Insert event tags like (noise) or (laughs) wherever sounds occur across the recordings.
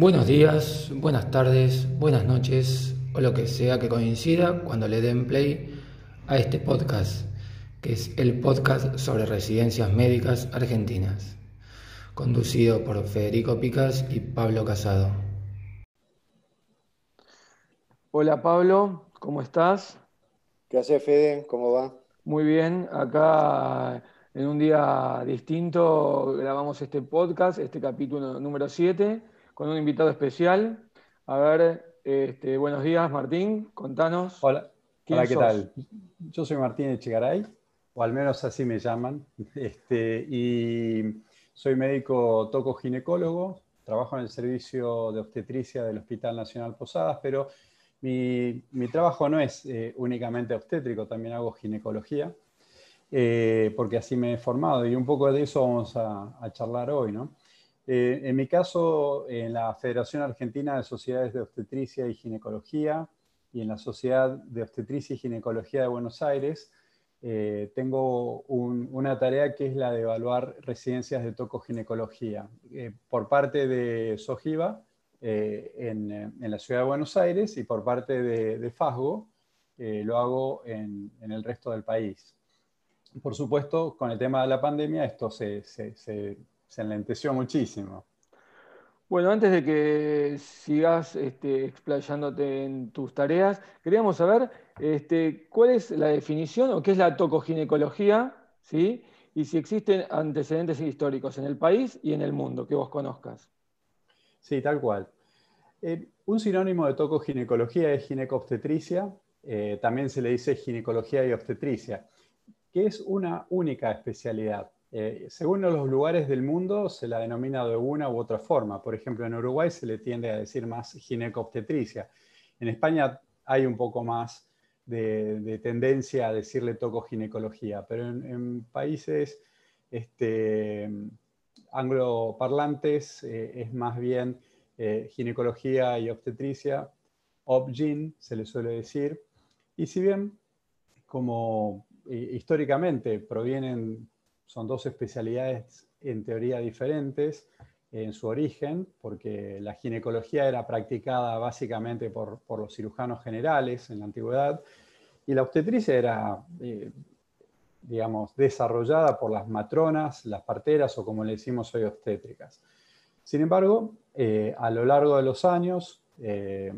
Buenos días, buenas tardes, buenas noches o lo que sea que coincida cuando le den play a este podcast, que es el podcast sobre residencias médicas argentinas, conducido por Federico Picas y Pablo Casado. Hola Pablo, ¿cómo estás? ¿Qué hace Fede? ¿Cómo va? Muy bien, acá en un día distinto grabamos este podcast, este capítulo número 7 con un invitado especial. A ver, este, buenos días, Martín, contanos. Hola, Hola ¿qué tal? Yo soy Martín Echegaray, o al menos así me llaman, (laughs) este, y soy médico toco ginecólogo, trabajo en el servicio de obstetricia del Hospital Nacional Posadas, pero mi, trabajo no es eh, únicamente obstétrico, también hago ginecología, eh, porque así me he formado y un poco de eso vamos a, a charlar hoy, ¿no? Eh, en mi caso, en la Federación Argentina de Sociedades de Obstetricia y Ginecología y en la Sociedad de Obstetricia y Ginecología de Buenos Aires, eh, tengo una tarea que es la de evaluar residencias de tocoginecología eh, por parte de SOGIVA en, en, la Ciudad de Buenos Aires y por parte de, FASGO lo hago en, el resto del país. Por supuesto, con el tema de la pandemia esto se se enlenteció muchísimo. Bueno, antes de que sigas este, explayándote en tus tareas, queríamos saber este, cuál es la definición o qué es la tocoginecología, ¿sí? y si existen antecedentes históricos en el país y en el mundo que vos conozcas. Sí, tal cual. Eh, un sinónimo de tocoginecología es ginecobstetricia, eh, también se le dice ginecología y obstetricia, que es una única especialidad. Eh, según los lugares del mundo se la denomina de una u otra forma. Por ejemplo, en Uruguay se le tiende a decir más ginecobstetricia. En España hay un poco más de, tendencia a decirle tocoginecología, pero en, países este, angloparlantes eh, es más bien eh, ginecología y obstetricia, obgyn se le suele decir. Y si bien como históricamente provienen son dos especialidades en teoría diferentes en su origen, porque la ginecología era practicada básicamente por, los cirujanos generales en la antigüedad, y la obstetricia era, eh, digamos, desarrollada por las matronas, las parteras o como le decimos hoy, obstétricas. Sin embargo, eh, a lo largo de los años, eh,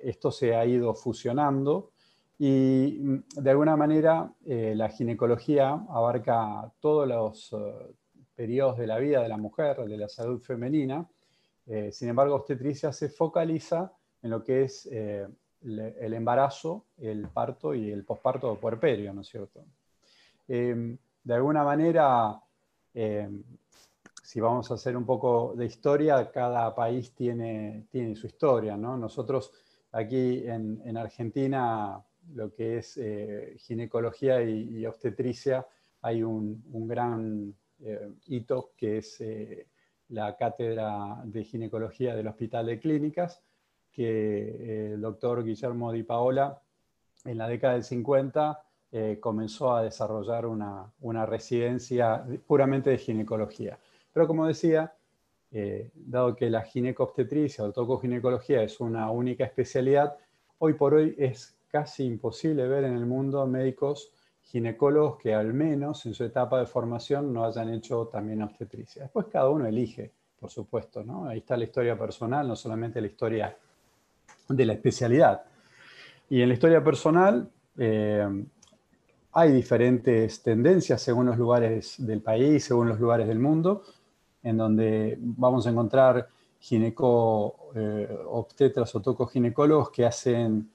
esto se ha ido fusionando y mm, de alguna manera eh, la ginecología abarca todos los eh, periodos de la vida de la mujer, de la salud femenina. Eh, sin embargo, obstetricia se focaliza en lo que es el embarazo, el parto y el posparto puerperio, ¿no es cierto? Em, de alguna manera, em, si vamos a hacer un poco de historia, cada país tiene, tiene su historia, ¿no? Nosotros aquí en Argentina lo que es eh, ginecología y, obstetricia, hay un, gran eh, hito que es eh, la cátedra de ginecología del Hospital de Clínicas, que el doctor Guillermo Di Paola en la década del 50 comenzó a desarrollar una, una, residencia puramente de ginecología. Pero como decía, dado que la ginecobstetricia o tocoginecología es una única especialidad, hoy por hoy es casi imposible ver en el mundo médicos ginecólogos que al menos en su etapa de formación no hayan hecho también obstetricia. Después cada uno elige, por supuesto, ¿no? Ahí está la historia personal, no solamente la historia de la especialidad. Y en la historia personal eh, hay diferentes tendencias según los lugares del país, según los lugares del mundo, en donde vamos a encontrar gineco eh, obstetras o tocoginecólogos que hacen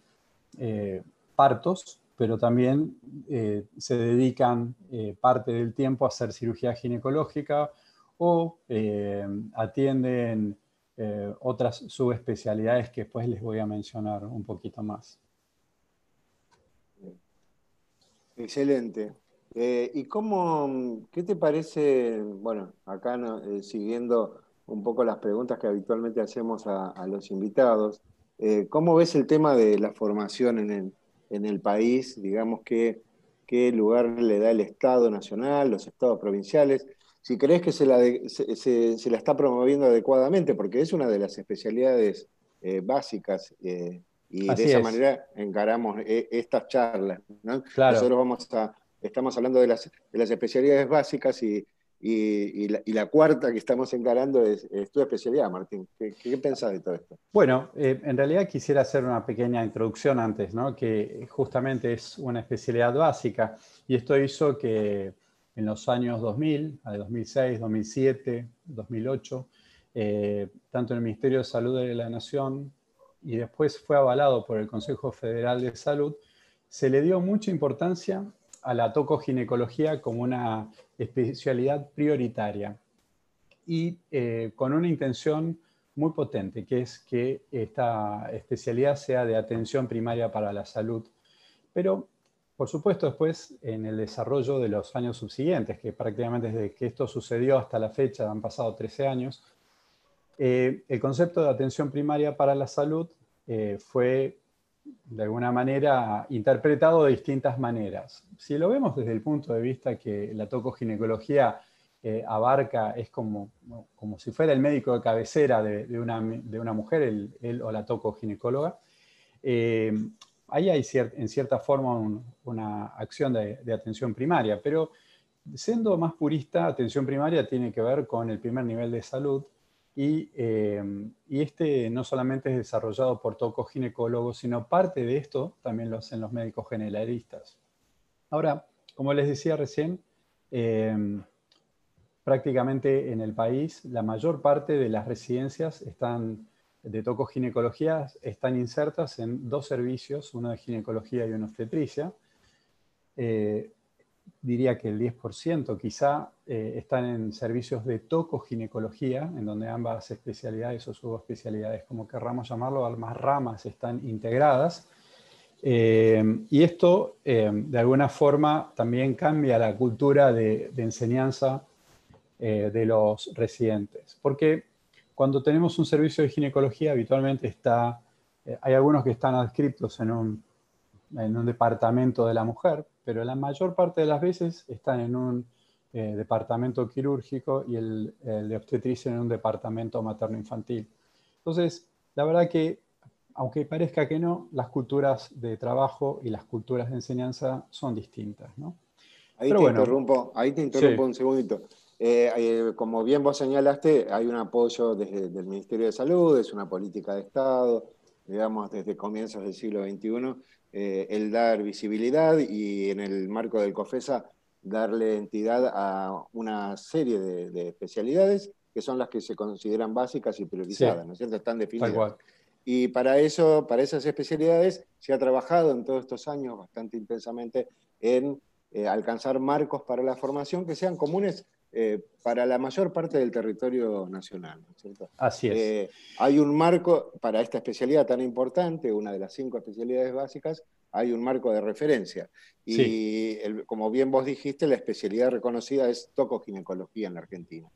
eh, partos, pero también eh, se dedican eh, parte del tiempo a hacer cirugía ginecológica o atienden otras subespecialidades que después les voy a mencionar un poquito más. Excelente. ¿Y cómo, qué te parece, bueno, acá siguiendo un poco las preguntas que habitualmente hacemos a los invitados, eh, ¿Cómo ves el tema de la formación en el, país? Digamos, ¿qué, ¿qué lugar le da el Estado nacional, los estados provinciales? si crees que se la, se, la está promoviendo adecuadamente, porque es una de las especialidades eh, básicas eh, y de esa manera encaramos eh, estas charlas. Nosotros vamos a, estamos hablando de las, de las especialidades básicas y, y, la, cuarta que estamos encarando es, tu especialidad, Martín. ¿Qué, qué pensás de todo esto? Bueno, en realidad quisiera hacer una pequeña introducción antes, ¿no? que justamente es una especialidad básica y esto hizo que en los años 2000, de 2006, 2007, 2008, tanto en el Ministerio de Salud de la Nación y después fue avalado por el Consejo Federal de Salud, se le dio mucha importancia a la tocoginecología como una especialidad prioritaria y eh, con una intención muy potente, que es que esta especialidad sea de atención primaria para la salud. Pero por supuesto, después, en el desarrollo de los años subsiguientes, que prácticamente desde que esto sucedió hasta la fecha han pasado 13 años, eh, el concepto de atención primaria para la salud eh, fue, de alguna manera, interpretado de distintas maneras. Si lo vemos desde el punto de vista que la tocoginecología eh, abarca, es como, como si fuera el médico de cabecera de, una, de una, mujer, el, o la tocoginecóloga, ahí hay en cierta forma una acción de, atención primaria, pero siendo más purista, atención primaria tiene que ver con el primer nivel de salud y, eh, este no solamente es desarrollado por tocoginecólogos, sino parte de esto también lo hacen los médicos generalistas. Ahora, como les decía recién, eh, prácticamente en el país la mayor parte de las residencias están de tocoginecología están insertas en dos servicios, uno de ginecología y uno obstetricia. Eh, diría que el 10% quizá eh, están en servicios de tocoginecología, en donde ambas especialidades o subespecialidades, como querramos llamarlo, ambas ramas están integradas. Eh, y esto, de alguna forma, también cambia la cultura de, enseñanza de los residentes. Porque cuando tenemos un servicio de ginecología, habitualmente está, eh, hay algunos que están adscritos en un, en un, departamento de la mujer, pero la mayor parte de las veces están en un eh, departamento quirúrgico y el, de obstetricia en un departamento materno-infantil. Entonces, la verdad que, aunque parezca que no, las culturas de trabajo y las culturas de enseñanza son distintas. ¿no? Ahí, te interrumpo, ahí te interrumpo un segundito. Eh, eh, como bien vos señalaste, hay un apoyo desde el Ministerio de Salud, es una política de Estado, digamos, desde comienzos del siglo XXI, eh, el dar visibilidad y en el marco del COFESA darle entidad a una serie de, especialidades que son las que se consideran básicas y priorizadas, ¿no es cierto? Están definidas. Y para eso, para esas especialidades, se ha trabajado en todos estos años bastante intensamente en alcanzar marcos para la formación que sean comunes eh, para la mayor parte del territorio nacional. ¿cierto? Así es. Eh, hay un marco para esta especialidad tan importante, una de las cinco especialidades básicas, hay un marco de referencia. Y como bien vos dijiste, la especialidad reconocida es tocoginecología en la Argentina.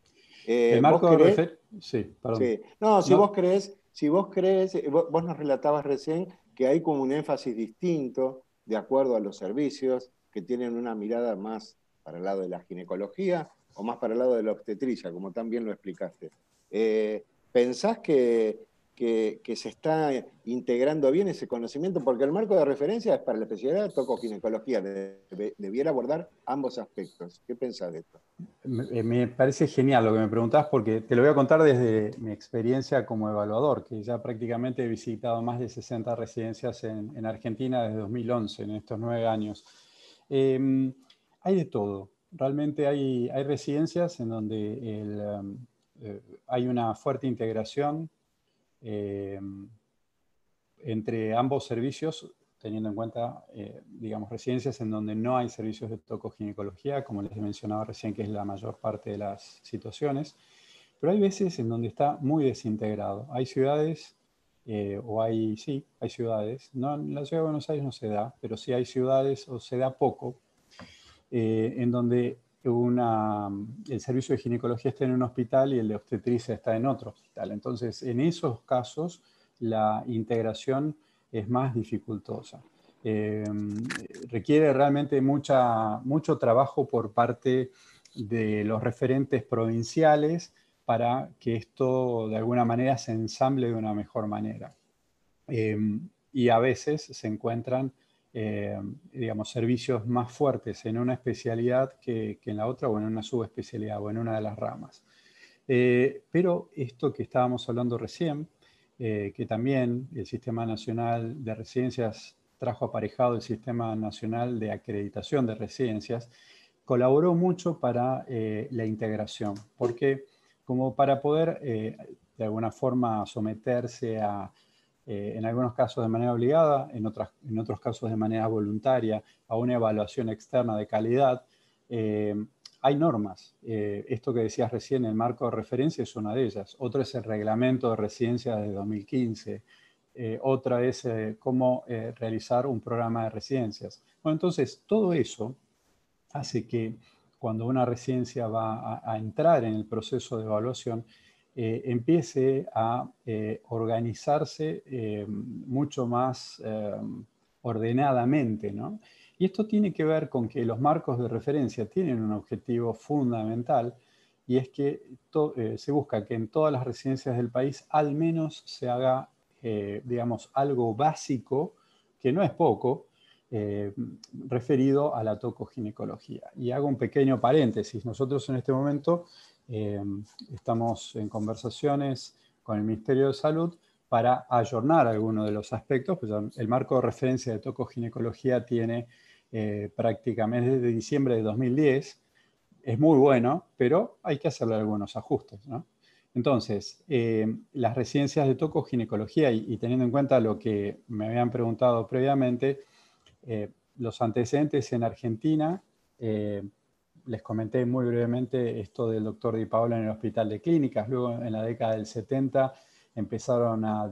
Eh, ¿El marco de referencia? Sí, perdón. No, si vos crees, si vos crees, vos nos relatabas recién que hay como un énfasis distinto de acuerdo a los servicios que tienen una mirada más para el lado de la ginecología o más para el lado de la obstetricia, como también lo explicaste. Eh, ¿Pensás que, se está integrando bien ese conocimiento? Porque el marco de referencia es para la especialidad tocoginecología, debiera abordar ambos aspectos. ¿Qué pensás de esto? Me, parece genial lo que me preguntás, porque te lo voy a contar desde mi experiencia como evaluador, que ya prácticamente he visitado más de 60 residencias en, Argentina desde 2011, en estos nueve años. Em, hay de todo realmente hay, residencias en donde um, eh, hay una fuerte integración eh, entre ambos servicios, teniendo en cuenta, eh, digamos, residencias en donde no hay servicios de tocoginecología, como les he mencionado recién, que es la mayor parte de las situaciones, pero hay veces en donde está muy desintegrado. Hay ciudades, o hay, sí, hay ciudades, no, en la ciudad de Buenos Aires no se da, pero sí hay ciudades o se da poco, eh, en donde el servicio de ginecología está en un hospital y el de obstetricia está en otro hospital. Entonces, en esos casos, la integración es más dificultosa. Eh, requiere realmente mucha, mucho trabajo por parte de los referentes provinciales para que esto de alguna manera se ensamble de una mejor manera. Em, y a veces se encuentran, eh, digamos, servicios más fuertes en una especialidad que, en la otra o en una subespecialidad o en una de las ramas. Eh, pero esto que estábamos hablando recién, eh, que también el Sistema Nacional de Residencias trajo aparejado el Sistema Nacional de Acreditación de Residencias, colaboró mucho para la integración, porque como para poder de alguna forma someterse a eh, en algunos casos de manera obligada, en, otras, en otros casos de manera voluntaria, a una evaluación externa de calidad. Eh, hay normas. Eh, esto que decías recién, el marco de referencia es una de ellas. Otra es el reglamento de residencia de 2015. otra es cómo realizar un programa de residencias. Bueno, entonces, todo eso hace que cuando una residencia va a entrar en el proceso de evaluación, eh, empiece a eh, organizarse eh, mucho más ordenadamente. ¿no? Y esto tiene que ver con que los marcos de referencia tienen un objetivo fundamental y es que se busca que en todas las residencias del país al menos se haga, digamos, algo básico, que no es poco, referido a la tocoginecología. Y hago un pequeño paréntesis. Nosotros en este momento eh, estamos en conversaciones con el Ministerio de Salud para ayornar algunos de los aspectos. Pues el marco de referencia de tocoginecología tiene eh, prácticamente desde diciembre de 2010. Es muy bueno, pero hay que hacerle algunos ajustes. Entonces, eh, las residencias de tocoginecología, y, y, teniendo en cuenta lo que me habían preguntado previamente, los antecedentes en Argentina les comenté muy brevemente esto del doctor Di Paola en el Hospital de Clínicas. Luego, en la década del 70, empezaron a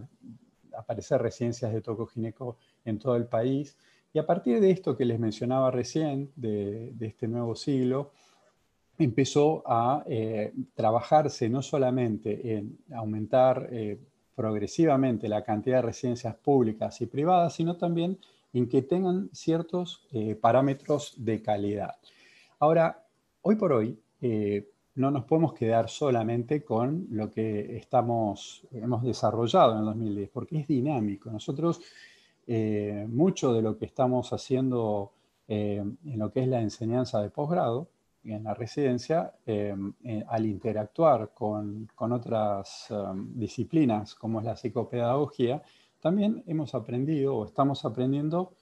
aparecer residencias de tocogineco en todo el país. Y a partir de esto que les mencionaba recién, de, este nuevo siglo, empezó a eh, trabajarse no solamente en aumentar eh, progresivamente la cantidad de residencias públicas y privadas, sino también en que tengan ciertos eh, parámetros de calidad. Ahora, hoy por hoy eh, no nos podemos quedar solamente con lo que estamos, hemos desarrollado en el 2010, porque es dinámico. Nosotros, eh, mucho de lo que estamos haciendo en lo que es la enseñanza de posgrado, en la residencia, al interactuar con, otras um, disciplinas como es la psicopedagogía, también hemos aprendido o estamos aprendiendo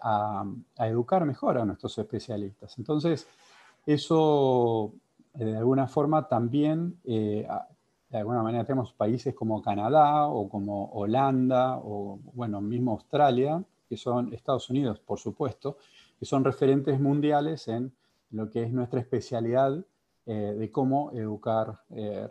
a, a, educar mejor a nuestros especialistas. Entonces, eso, eh, de alguna forma, también, eh, de alguna manera, tenemos países como Canadá o como Holanda o, bueno, mismo Australia, que son Estados Unidos, por supuesto, que son referentes mundiales en lo que es nuestra especialidad eh, de cómo educar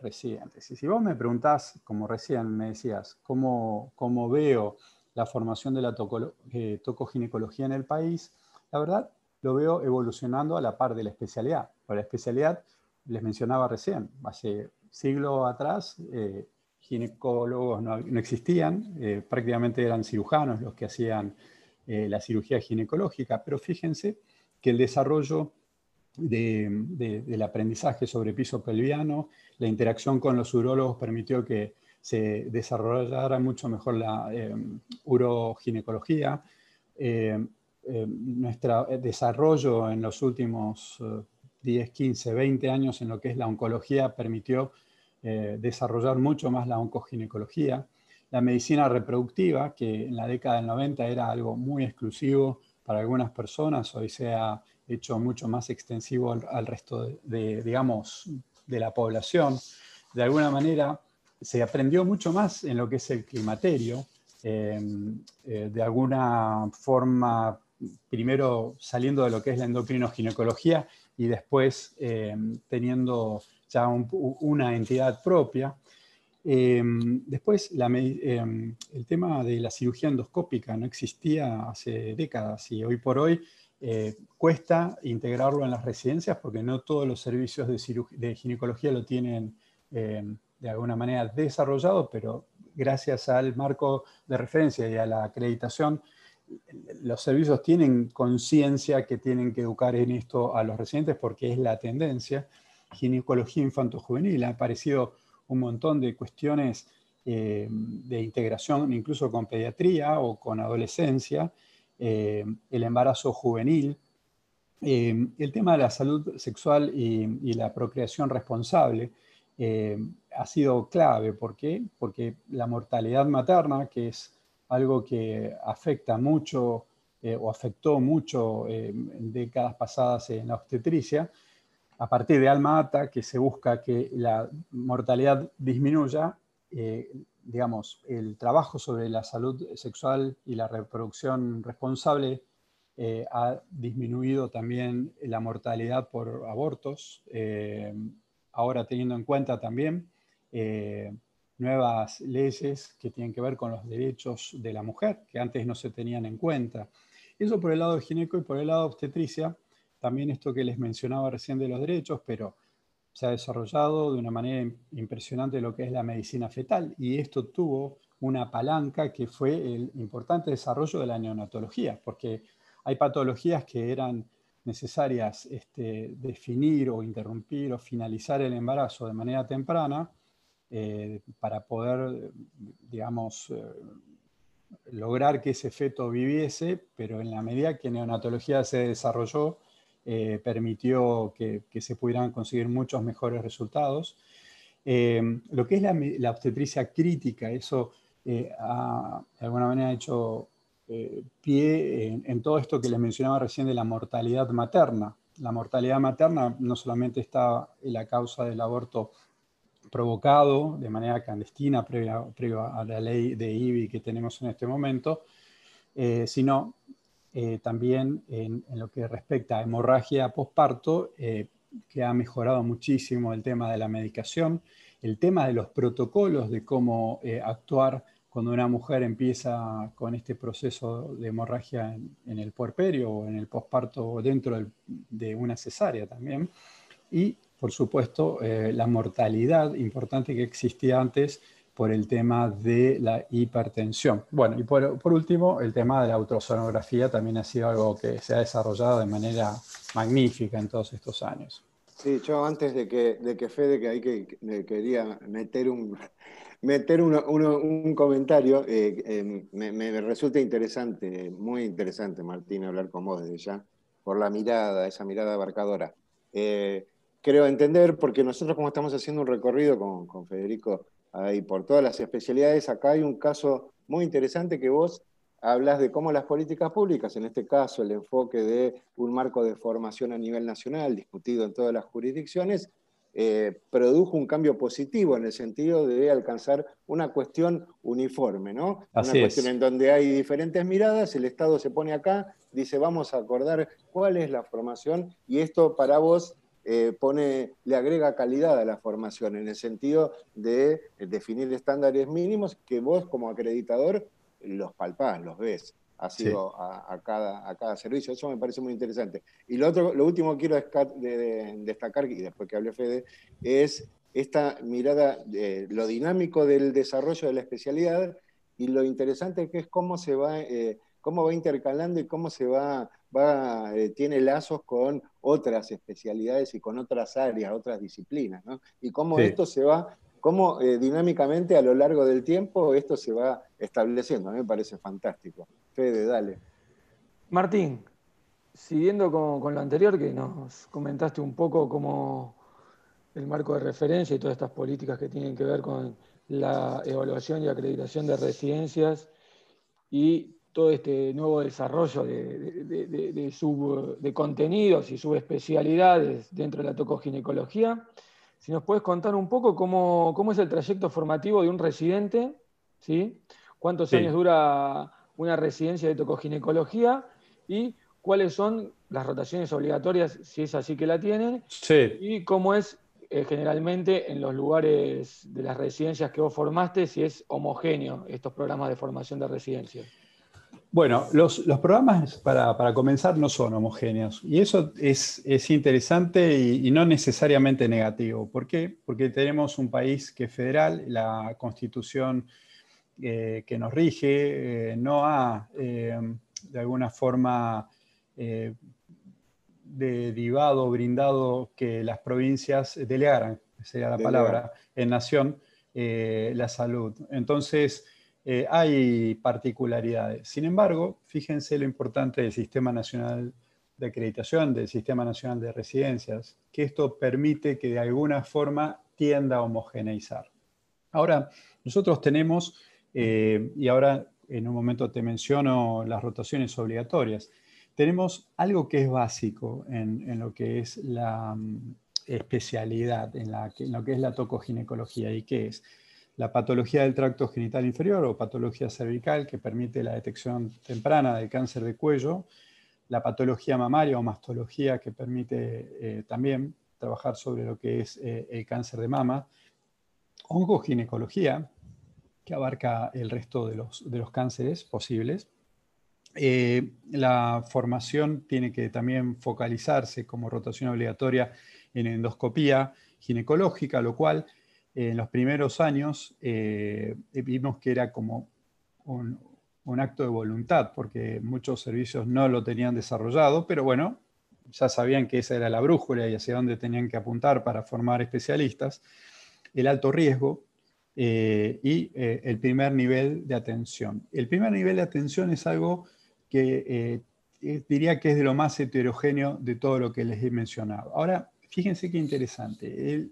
residentes. Y si vos me preguntás, como recién me decías, cómo, cómo veo la formación de la tocoginecología en el país, la verdad lo veo evolucionando a la par de la especialidad. Para la especialidad, les mencionaba recién, hace siglo atrás, eh, ginecólogos no, existían, eh, prácticamente eran cirujanos los que hacían eh, la cirugía ginecológica, pero fíjense que el desarrollo del aprendizaje sobre piso pelviano, la interacción con los urólogos permitió que se desarrollara mucho mejor la uroginecología. Eh, nuestro desarrollo en los últimos 10, 15, 20 años en lo que es la oncología permitió eh, desarrollar mucho más la oncoginecología. La medicina reproductiva, que en la década del 90 era algo muy exclusivo para algunas personas, hoy se ha hecho mucho más extensivo al, resto de, digamos, de la población. De alguna manera se aprendió mucho más en lo que es el climaterio, eh, de alguna forma primero saliendo de lo que es la endocrinoginecología y después eh, teniendo ya una entidad propia. Eh, después, el tema de la cirugía endoscópica no existía hace décadas y hoy por hoy cuesta integrarlo en las residencias porque no todos los servicios de, ginecología lo tienen de alguna manera desarrollado, pero gracias al marco de referencia y a la acreditación los servicios tienen conciencia que tienen que educar en esto a los residentes porque es la tendencia. Ginecología infanto-juvenil, ha aparecido un montón de cuestiones eh, de integración incluso con pediatría o con adolescencia, eh, el embarazo juvenil, eh, el tema de la salud sexual y, la procreación responsable ha sido clave. ¿Por qué? Porque la mortalidad materna, que es algo que afecta mucho o afectó mucho en décadas pasadas en la obstetricia, a partir de Alma Ata, que se busca que la mortalidad disminuya, eh, digamos, el trabajo sobre la salud sexual y la reproducción responsable eh, ha disminuido también la mortalidad por abortos, eh, ahora teniendo en cuenta también nuevas leyes que tienen que ver con los derechos de la mujer, que antes no se tenían en cuenta. Eso por el lado de gineco y por el lado de obstetricia, también esto que les mencionaba recién de los derechos, pero se ha desarrollado de una manera impresionante lo que es la medicina fetal y esto tuvo una palanca que fue el importante desarrollo de la neonatología, porque hay patologías que eran necesarias este, definir o interrumpir o finalizar el embarazo de manera temprana eh, para poder, digamos, eh, lograr que ese feto viviese, pero en la medida que neonatología se desarrolló, eh, permitió que, se pudieran conseguir muchos mejores resultados. Eh, lo que es la, obstetricia crítica, eso eh, ha de alguna manera hecho pie en, todo esto que les mencionaba recién de la mortalidad materna. La mortalidad materna no solamente está en la causa del aborto provocado de manera clandestina previa, a la ley de IBI que tenemos en este momento, sino eh, también en, lo que respecta a hemorragia posparto, eh, que ha mejorado muchísimo el tema de la medicación, el tema de los protocolos de cómo eh, actuar cuando una mujer empieza con este proceso de hemorragia en, el puerperio o en el posparto o dentro de una cesárea también. Y, por supuesto, la mortalidad importante que existía antes por el tema de la hipertensión. Bueno, y por, último, el tema de la ultrasonografía también ha sido algo que se ha desarrollado de manera magnífica en todos estos años. Sí, yo antes de que, de que Fede, que ahí que, quería meter un, meter un comentario, eh, eh, me, resulta interesante, muy interesante, Martín, hablar con vos desde ya, por la mirada, esa mirada abarcadora. Eh, creo entender, porque nosotros como estamos haciendo un recorrido con, con Federico, ahí por todas las especialidades. Acá hay un caso muy interesante que vos hablas de cómo las políticas públicas, en este caso el enfoque de un marco de formación a nivel nacional, discutido en todas las jurisdicciones, eh, produjo un cambio positivo en el sentido de alcanzar una cuestión uniforme, ¿no? una cuestión en donde hay diferentes miradas, el Estado se pone acá, dice vamos a acordar cuál es la formación y esto para vos eh, pone, le agrega calidad a la formación en el sentido de eh, definir estándares mínimos que vos como acreditador los palpás, los ves ha sido a, cada, a cada servicio. Eso me parece muy interesante. Y lo, otro, lo último que quiero destacar, y después que hable Fede, es esta mirada, de lo dinámico del desarrollo de la especialidad y lo interesante que es cómo se va, eh, cómo va intercalando y cómo se va va, eh, tiene lazos con otras especialidades y con otras áreas, otras disciplinas, ¿no? Y cómo esto se va, cómo eh, dinámicamente a lo largo del tiempo esto se va estableciendo. A mí me parece fantástico. Fede, dale. Martín, siguiendo con, lo anterior, que nos comentaste un poco cómo el marco de referencia y todas estas políticas que tienen que ver con la evaluación y acreditación de residencias y todo este nuevo desarrollo de, de, contenidos y subespecialidades dentro de la tocoginecología. Si nos puedes contar un poco cómo, es el trayecto formativo de un residente, ¿sí? cuántos años dura una residencia de tocoginecología y cuáles son las rotaciones obligatorias, si es así que la tienen, y cómo es eh, generalmente en los lugares de las residencias que vos formaste, si es homogéneo estos programas de formación de residencias. Bueno, los, programas para, comenzar no son homogéneos y eso es, interesante y, no necesariamente negativo. ¿Por qué? Porque tenemos un país que es federal, la constitución eh, que nos rige eh, no ha eh, de alguna forma derivado, brindado que las provincias delegaran, sería la palabra, en nación, la salud. Entonces, hay particularidades. Sin embargo, fíjense lo importante del Sistema Nacional de Acreditación, del Sistema Nacional de Residencias, que esto permite que de alguna forma tienda a homogeneizar. Ahora, nosotros tenemos, eh, y ahora en un momento te menciono las rotaciones obligatorias, tenemos algo que es básico en, lo que es la mm, especialidad, en, en, lo que es la tocoginecología, y que es la patología del tracto genital inferior o patología cervical, que permite la detección temprana del cáncer de cuello, la patología mamaria o mastología, que permite eh, también trabajar sobre lo que es eh, el cáncer de mama, oncoginecología, que abarca el resto de los, de los cánceres posibles. Eh, la formación tiene que también focalizarse como rotación obligatoria en endoscopía ginecológica, lo cual en los primeros años vimos que era como un, acto de voluntad, porque muchos servicios no lo tenían desarrollado, pero bueno, ya sabían que esa era la brújula y hacia dónde tenían que apuntar para formar especialistas, el alto riesgo eh, y eh, el primer nivel de atención. El primer nivel de atención es algo que eh, diría que es de lo más heterogéneo de todo lo que les he mencionado. Ahora, fíjense qué interesante.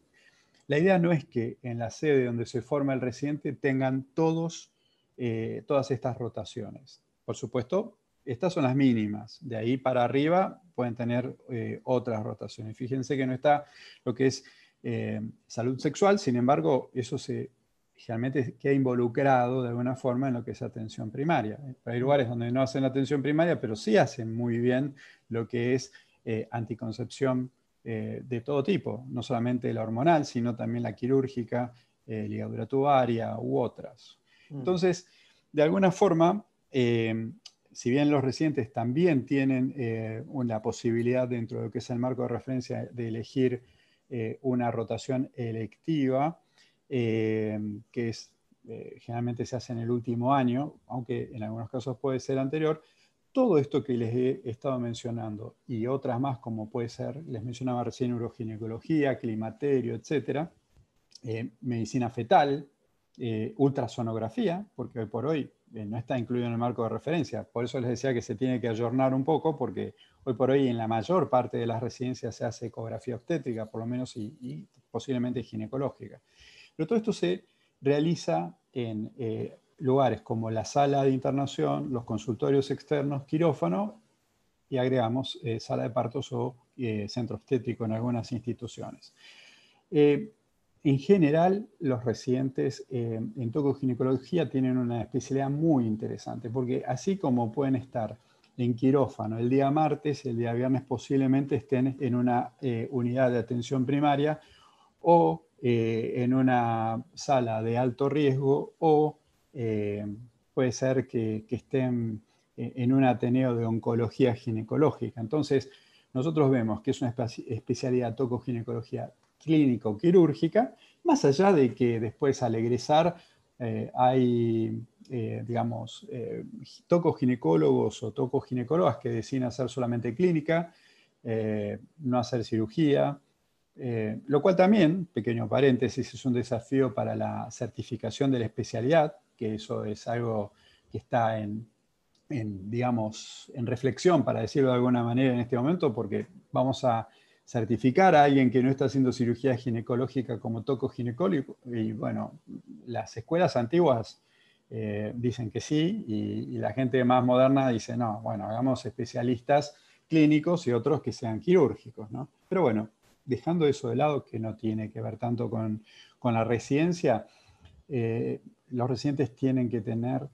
La idea no es que en la sede donde se forma el residente tengan todos eh, todas estas rotaciones. Por supuesto, estas son las mínimas. De ahí para arriba pueden tener eh, otras rotaciones. Fíjense que no está lo que es eh, salud sexual, sin embargo, eso se generalmente queda involucrado de alguna forma en lo que es atención primaria. Hay lugares donde no hacen atención primaria, pero sí hacen muy bien lo que es anticoncepción de todo tipo, no solamente la hormonal, sino también la quirúrgica, ligadura tubaria u otras. Mm. Entonces, de alguna forma, eh, si bien los residentes también tienen eh, una posibilidad dentro de lo que es el marco de referencia de elegir eh, una rotación electiva, que es, generalmente se hace en el último año, aunque en algunos casos puede ser anterior, todo esto que les he estado mencionando y otras más como puede ser, les mencionaba recién uroginecología, climaterio, etcétera, medicina fetal, eh, ultrasonografía, porque hoy por hoy eh, no está incluido en el marco de referencia. Por eso les decía que se tiene que ayornar un poco, porque hoy por hoy en la mayor parte de las residencias se hace ecografía obstétrica, por lo menos, y, posiblemente ginecológica. Pero todo esto se realiza en eh, lugares como la sala de internación, los consultorios externos, quirófano, y agregamos sala de partos o centro obstétrico en algunas instituciones. En general, los residentes eh, en tocoginecología tienen una especialidad muy interesante, porque así como pueden estar en quirófano el día martes, el día viernes posiblemente estén en una eh, unidad de atención primaria o eh, en una sala de alto riesgo o puede ser que, estén en un ateneo de oncología ginecológica. Entonces, nosotros vemos que es una especialidad tocoginecología clínico-quirúrgica, más allá de que después al egresar eh, hay, eh, digamos, eh, tocoginecólogos o tocoginecólogas que deciden hacer solamente clínica, no hacer cirugía, lo cual también, pequeño paréntesis, es un desafío para la certificación de la especialidad, que eso es algo que está en, digamos, en reflexión, para decirlo de alguna manera en este momento, porque vamos a certificar a alguien que no está haciendo cirugía ginecológica como toco ginecólogo. Y bueno, las escuelas antiguas eh, dicen que sí y, la gente más moderna dice, no, bueno, hagamos especialistas clínicos y otros que sean quirúrgicos. ¿no? Pero bueno, dejando eso de lado, que no tiene que ver tanto con, la residencia, eh, los residentes tienen que tener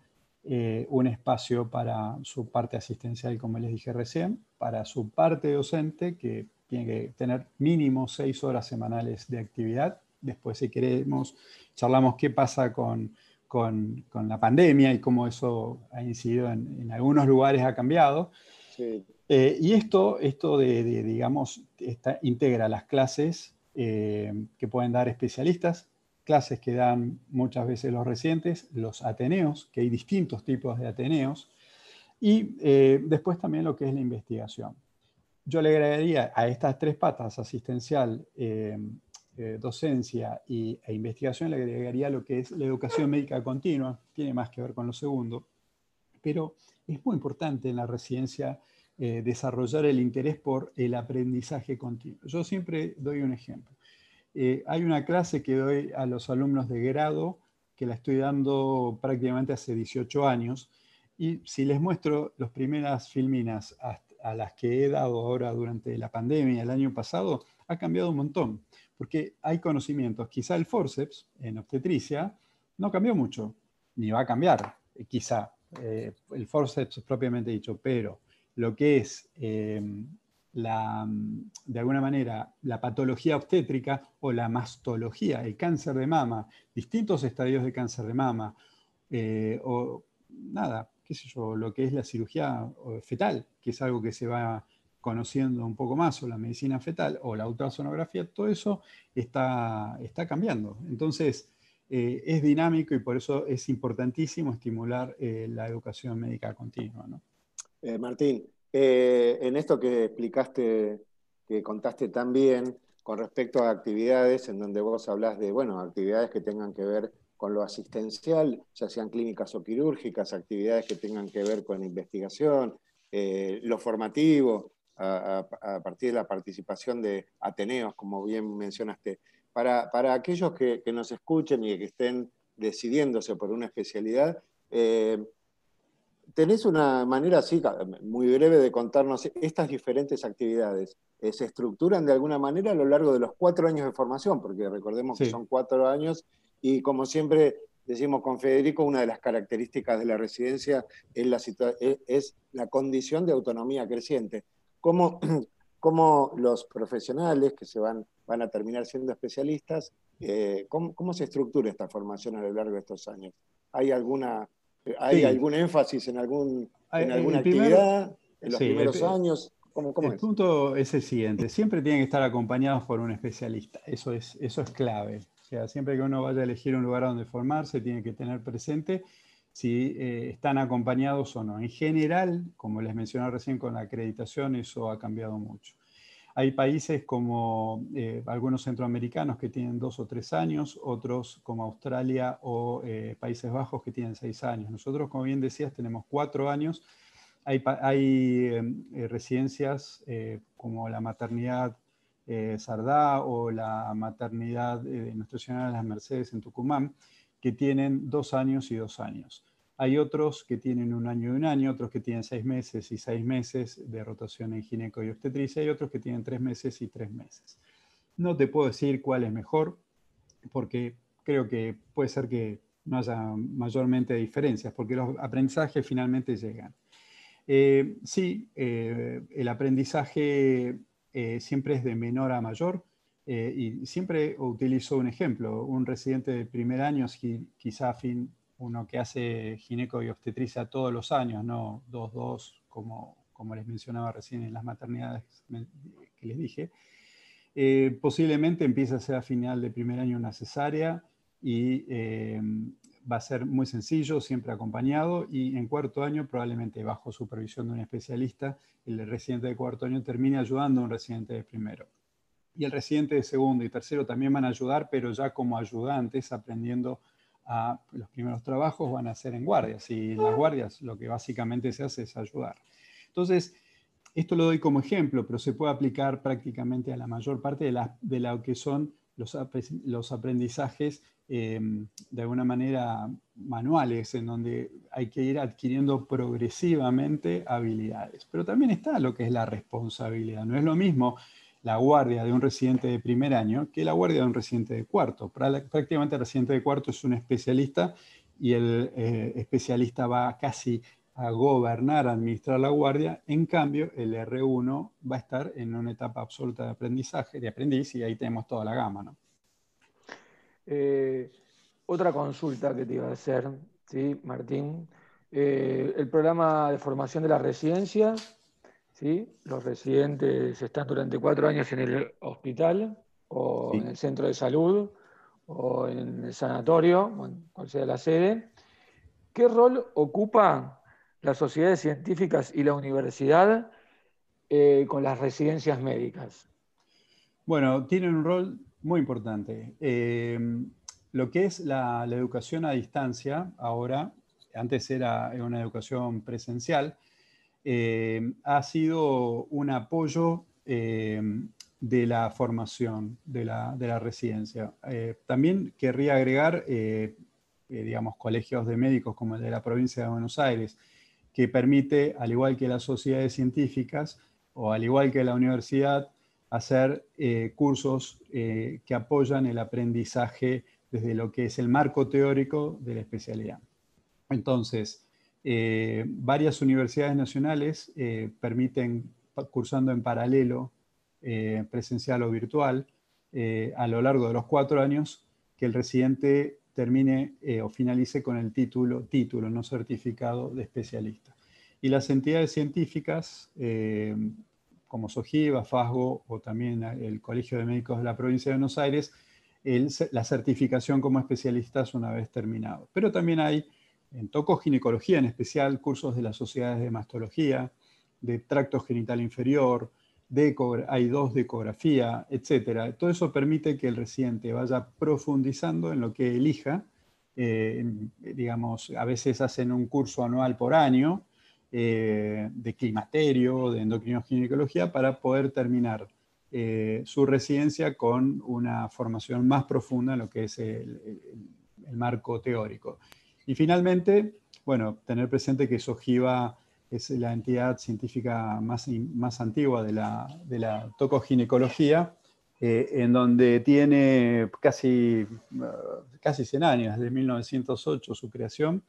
eh, un espacio para su parte asistencial, como les dije recién, para su parte docente, que tiene que tener mínimo seis horas semanales de actividad. Después, si queremos, charlamos qué pasa con, con, con la pandemia y cómo eso ha incidido en, en algunos lugares, ha cambiado. Eh, y esto, esto de, digamos, integra las clases eh, que pueden dar especialistas, clases que dan muchas veces los residentes, los ateneos, que hay distintos tipos de ateneos, Y eh, después también lo que es la investigación. Yo le agregaría a estas tres patas, asistencial, eh, eh, docencia y, e investigación, le agregaría lo que es la educación médica continua, tiene más que ver con lo segundo, pero es muy importante en la residencia desarrollar el interés por el aprendizaje continuo. Yo siempre doy un ejemplo. Hay una clase que doy a los alumnos de grado, que la estoy dando prácticamente hace 18 años, y si les muestro las primeras filminas a las que he dado ahora durante la pandemia el año pasado, ha cambiado un montón, porque hay conocimientos. Quizá el forceps en obstetricia no cambió mucho, ni va a cambiar, eh, quizá eh, el forceps propiamente dicho, pero lo que es eh, la, de alguna manera la patología obstétrica o la mastología, el cáncer de mama, distintos estadios de cáncer de mama, o nada, qué sé yo, lo que es la cirugía fetal, que es algo que se va conociendo un poco más, o la medicina fetal, o la ultrasonografía, todo eso está, está cambiando. Entonces, eh, es dinámico y por eso es importantísimo estimular eh, la educación médica continua. Eh, Martín, en esto que explicaste, que contaste tan bien, con respecto a actividades en donde vos hablas de, bueno, actividades que tengan que ver con lo asistencial, ya sean clínicas o quirúrgicas, actividades que tengan que ver con investigación, eh, lo formativo, a, partir de la participación de Ateneos, como bien mencionaste. Para, aquellos que, nos escuchen y que estén decidiéndose por una especialidad, eh, tenés una manera así, muy breve, de contarnos estas diferentes actividades. Eh, ¿Se estructuran de alguna manera a lo largo de los cuatro años de formación? Porque recordemos que son cuatro años y como siempre decimos con Federico, una de las características de la residencia es la, es la condición de autonomía creciente. ¿Cómo, (clears throat) cómo los profesionales que se van, van a terminar siendo especialistas, eh, ¿cómo, se estructura esta formación a lo largo de estos años? ¿Hay, alguna, hay algún énfasis en, algún, en alguna actividad en los primeros años? ¿Cómo, el punto es el siguiente, siempre tienen que estar acompañados por un especialista, eso es, eso es clave. O sea, siempre que uno vaya a elegir un lugar donde formarse, tiene que tener presente si eh, están acompañados o no. En general, como les mencioné recién con la acreditación, eso ha cambiado mucho. Hay países como eh, algunos centroamericanos que tienen dos o tres años, otros como Australia o eh, Países Bajos que tienen seis años. Nosotros, como bien decías, tenemos cuatro años. Hay, hay residencias como la maternidad eh, Sardá o la maternidad de Nuestra Señora de las Mercedes en Tucumán, que tienen dos años y dos años. Hay otros que tienen un año y un año, otros que tienen seis meses y seis meses de rotación en gineco y obstetricia, y otros que tienen tres meses y tres meses. No te puedo decir cuál es mejor, porque creo que puede ser que no haya mayormente diferencias, porque los aprendizajes finalmente llegan. Eh, sí, eh, el aprendizaje eh, siempre es de menor a mayor. Y siempre utilizo un ejemplo, un residente de primer año, quizá fin, uno que hace gineco y obstetricia todos los años, no dos, dos, como, como les mencionaba recién en las maternidades que les dije, eh, posiblemente empiece a ser a final de primer año una cesárea y va a ser muy sencillo, siempre acompañado, y en cuarto año, probablemente bajo supervisión de un especialista, el residente de cuarto año termine ayudando a un residente de primero. Y el residente de segundo y tercero también van a ayudar, pero ya como ayudantes, aprendiendo a los primeros trabajos, van a ser en guardias. Y en las guardias lo que básicamente se hace es ayudar. Entonces, esto lo doy como ejemplo, pero se puede aplicar prácticamente a la mayor parte de, de lo que son los, los aprendizajes Em, de alguna manera manuales en donde hay que ir adquiriendo progresivamente habilidades. Pero también está lo que es la responsabilidad. No es lo mismo la guardia de un residente de primer año que la guardia de un residente de cuarto. Prácticamente el residente de cuarto es un especialista y el eh, especialista va casi a gobernar, a administrar la guardia. En cambio, el R1 va a estar en una etapa absoluta de aprendizaje, de aprendiz, y ahí tenemos toda la gama. ¿no? Eh, otra consulta que te iba a hacer, ¿sí, Martín? Eh, el programa de formación de las residencias, ¿sí? los residentes están durante cuatro años en el hospital o en el centro de salud o en el sanatorio, cual sea la sede. ¿Qué rol ocupa las sociedades científicas y la universidad eh, con las residencias médicas? Bueno, tienen un rol muy importante. Eh, lo que es la, educación a distancia, ahora, antes era una educación presencial, eh, ha sido un apoyo de la formación de la, residencia. también querría agregar, digamos, colegios de médicos como el de la provincia de Buenos Aires, que permite, al igual que las sociedades científicas o al igual que la universidad, hacer eh, cursos eh, que apoyan el aprendizaje desde lo que es el marco teórico de la especialidad. Entonces, eh, varias universidades nacionales permiten, cursando en paralelo, presencial o virtual, a lo largo de los cuatro años, que el residente termine eh, o finalice con el título, título no certificado de especialista. Y las entidades científicas, eh, como SOGIVA, FASGO o también el Colegio de Médicos de la Provincia de Buenos Aires, la certificación como especialistas una vez terminado. Pero también hay en tocoginecología en especial, cursos de las sociedades de mastología, de tracto genital inferior, hay dos de ecografía, etc. Todo eso permite que el residente vaya profundizando en lo que elija. Eh, digamos, a veces hacen un curso anual por año eh, de climaterio, de endocrinoginecología, para poder terminar eh, su residencia con una formación más profunda en lo que es el marco teórico. Y finalmente, bueno, tener presente que SOGIVA es la entidad científica más, más antigua de la, de la tocoginecología, eh, en donde tiene casi, uh, casi 100 años, desde 1908 su creación,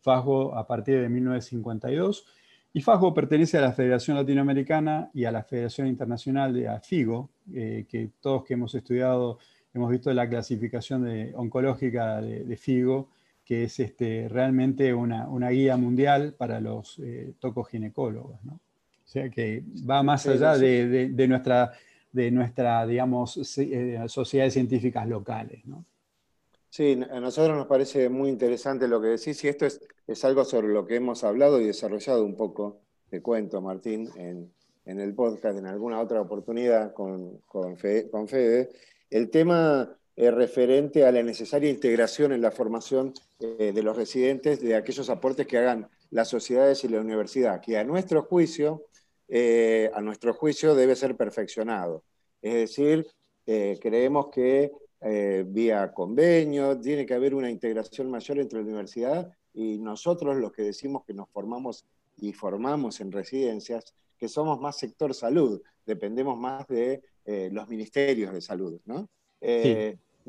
FASGO a partir de 1952, y FASGO pertenece a la Federación Latinoamericana y a la Federación Internacional de AFIGO, eh, que todos que hemos estudiado hemos visto la clasificación oncológica de, de FIGO, que es este, realmente una, guía mundial para los eh, tocoginecólogos. ¿no? O sea que va más allá de, nuestra, de nuestra, digamos, eh, sociedades científicas locales. ¿no? Sí, a nosotros nos parece muy interesante lo que decís y esto es, es algo sobre lo que hemos hablado y desarrollado un poco, te cuento, Martín, en, el podcast, en alguna otra oportunidad con, con, con Fede. El tema referente a la necesaria integración en la formación eh, de los residentes de aquellos aportes que hagan las sociedades y la universidad, que a nuestro juicio, eh, a nuestro juicio debe ser perfeccionado. Es decir, eh, creemos que vía convenio tiene que haber una integración mayor entre la universidad y nosotros los que decimos que nos formamos y formamos en residencias, que somos más sector salud, dependemos más de los ministerios de salud, ¿no?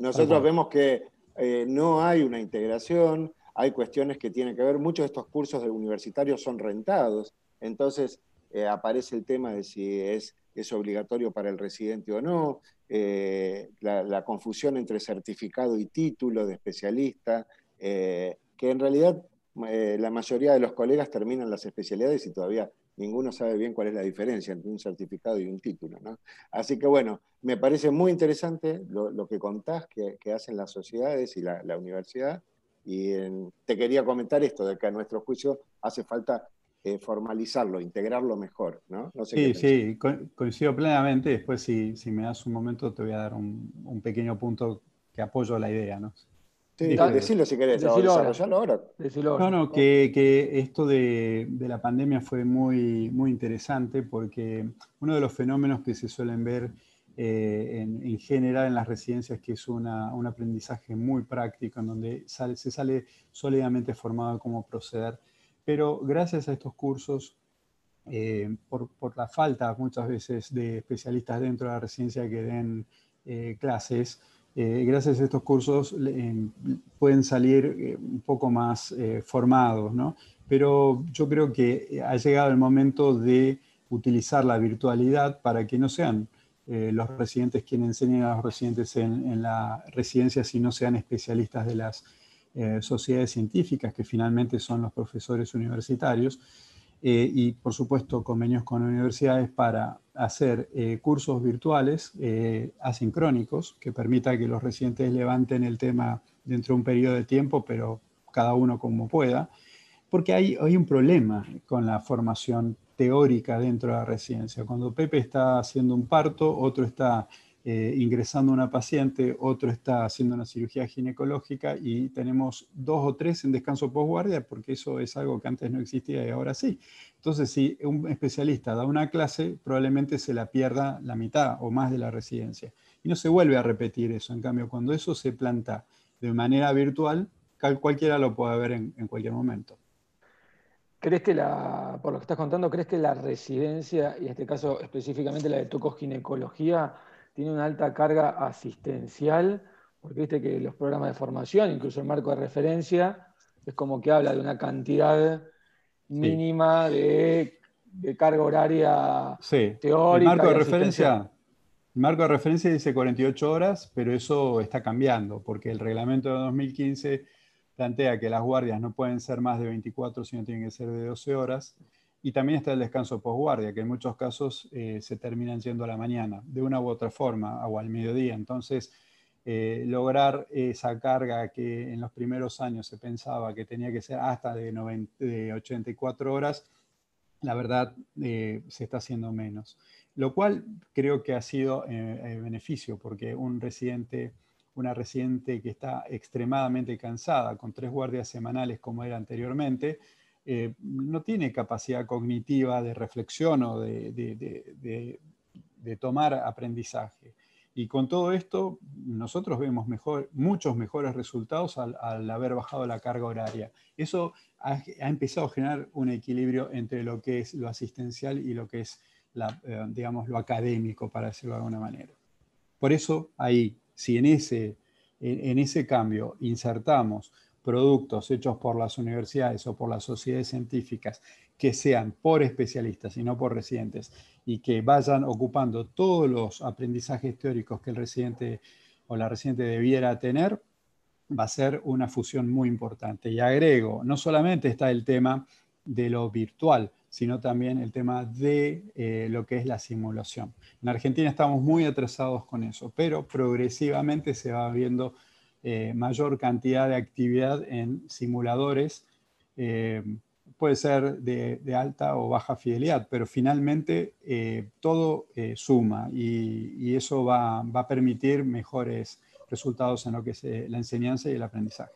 Nosotros vemos que eh, no hay una integración, hay cuestiones que tienen que ver, muchos de estos cursos de universitarios son rentados, entonces eh, aparece el tema de si es, es, obligatorio para el residente o no, eh, la, confusión entre certificado y título de especialista, que en realidad la mayoría de los colegas terminan las especialidades y todavía ninguno sabe bien cuál es la diferencia entre un certificado y un título. Así que bueno, me parece muy interesante lo, que contás que, hacen las sociedades y la, universidad. Y te quería comentar esto, de que a nuestro juicio hace falta eh, formalizarlo, integrarlo mejor. ¿no? sí, sí, coincido plenamente. Después, si, me das un momento, te voy a dar un, un pequeño punto que apoyo la idea. ¿no? Sí, decilo si querés, decilo ahora. No, no, que, esto de, la pandemia fue muy, muy interesante porque uno de los fenómenos que se suelen ver eh, en, general en las residencias que es una, un aprendizaje muy práctico en donde se sale sólidamente formado cómo proceder, pero gracias a estos cursos, eh, por, la falta muchas veces de especialistas dentro de la residencia que den eh, clases, eh, gracias a estos cursos pueden salir eh, un poco más eh, formados, ¿no? Pero yo creo que ha llegado el momento de utilizar la virtualidad para que no sean los residentes quienes enseñen a los residentes en, en, la residencia, sino sean especialistas de las sociedades científicas, que finalmente son los profesores universitarios, eh, y por supuesto convenios con universidades para hacer eh, cursos virtuales eh, asincrónicos que permita que los residentes levanten el tema dentro de un periodo de tiempo, pero cada uno como pueda. porque hay, hay un problema con la formación teórica dentro de la residencia. Cuando Pepe está haciendo un parto, otro está eh, ingresando una paciente, otro está haciendo una cirugía ginecológica y tenemos dos o tres en descanso postguardia porque eso es algo que antes no existía y ahora sí. Entonces, si un especialista da una clase, probablemente se la pierda la mitad o más de la residencia. Y no se vuelve a repetir eso. En cambio, cuando eso se planta de manera virtual, cualquiera lo puede ver en, cualquier momento. ¿Crees que la, por lo que estás contando, crees que la residencia, y en este caso específicamente la de tocoginecología, tiene una alta carga asistencial, porque viste que los programas de formación, incluso el marco de referencia, es como que habla de una cantidad mínima de, carga horaria teórica. El marco de referencia. El marco de referencia dice 48 horas, pero eso está cambiando, porque el reglamento de 2015 plantea que las guardias no pueden ser más de 24, sino tienen que ser de 12 horas. Y también está el descanso posguardia, que en muchos casos eh, se terminan yendo a la mañana, de una u otra forma, o al mediodía. Entonces, eh, lograr esa carga que en los primeros años se pensaba que tenía que ser hasta de, 84 horas, la verdad eh, se está haciendo menos. Lo cual creo que ha sido beneficio, porque un residente, una residente que está extremadamente cansada, con tres guardias semanales como era anteriormente, eh, no tiene capacidad cognitiva de reflexión o de, tomar aprendizaje. Y con todo esto, nosotros vemos muchos mejores resultados al, haber bajado la carga horaria. Eso ha, empezado a generar un equilibrio entre lo que es lo asistencial y lo que es, eh, digamos, lo académico, para decirlo de alguna manera. Por eso, ahí, si en ese, en ese cambio insertamos productos hechos por las universidades o por las sociedades científicas que sean por especialistas y no por residentes y que vayan ocupando todos los aprendizajes teóricos que el residente o la residente debiera tener, va a ser una fusión muy importante. Y agrego, no solamente está el tema de lo virtual, sino también el tema de eh, lo que es la simulación. En Argentina estamos muy atrasados con eso, pero progresivamente se va viendo eh, mayor cantidad de actividad en simuladores. Eh, puede ser de, alta o baja fidelidad, pero finalmente eh, todo suma y, eso va, a permitir mejores resultados en lo que es la enseñanza y el aprendizaje.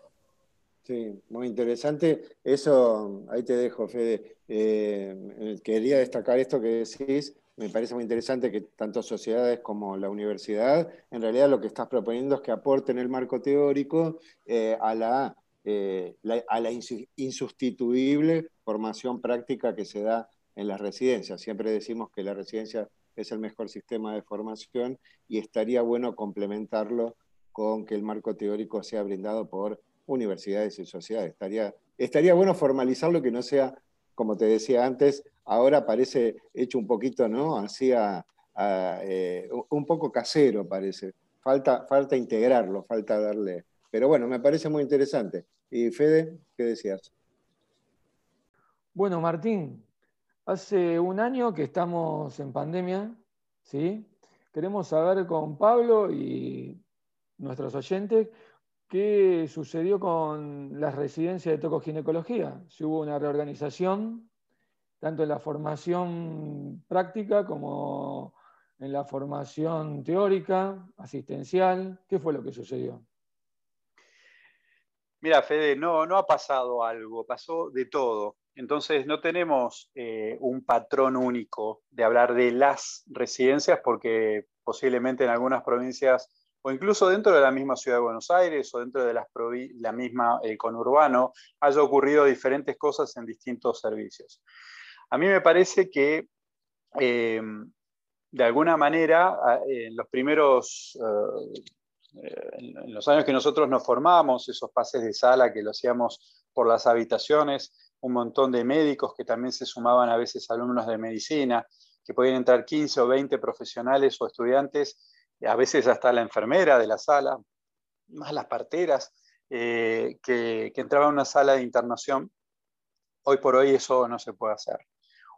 Sí, muy interesante. Eso, ahí te dejo, Fede. quería destacar esto que decís me parece muy interesante que tanto sociedades como la universidad, en realidad lo que estás proponiendo es que aporten el marco teórico eh, a, la, eh, a la insustituible formación práctica que se da en las residencias. Siempre decimos que la residencia es el mejor sistema de formación y estaría bueno complementarlo con que el marco teórico sea brindado por universidades y sociedades. Estaría, estaría bueno formalizarlo que no sea como te decía antes, ahora parece hecho un poquito, ¿no? Así eh, un poco casero parece. Falta, falta integrarlo, falta darle. Pero bueno, me parece muy interesante. Y Fede, ¿qué decías? Bueno, Martín, hace un año que estamos en pandemia, ¿sí? Queremos saber con Pablo y nuestros oyentes ¿Qué sucedió con las residencias de tocoginecología? Si hubo una reorganización, tanto en la formación práctica como en la formación teórica, asistencial. ¿Qué fue lo que sucedió? Mira, Fede, no, no ha pasado algo, pasó de todo. Entonces no tenemos eh, un patrón único de hablar de las residencias porque posiblemente en algunas provincias o incluso dentro de la misma ciudad de Buenos Aires o dentro de la misma eh, conurbano, haya ocurrido diferentes cosas en distintos servicios. A mí me parece que eh, de alguna manera en los primeros, eh, en los años que nosotros nos formamos, esos pases de sala que lo hacíamos por las habitaciones, un montón de médicos que también se sumaban a veces alumnos de medicina, que podían entrar 15 o 20 profesionales o estudiantes a veces hasta la enfermera de la sala, más las parteras eh, que, entraban a una sala de internación. Hoy por hoy eso no se puede hacer.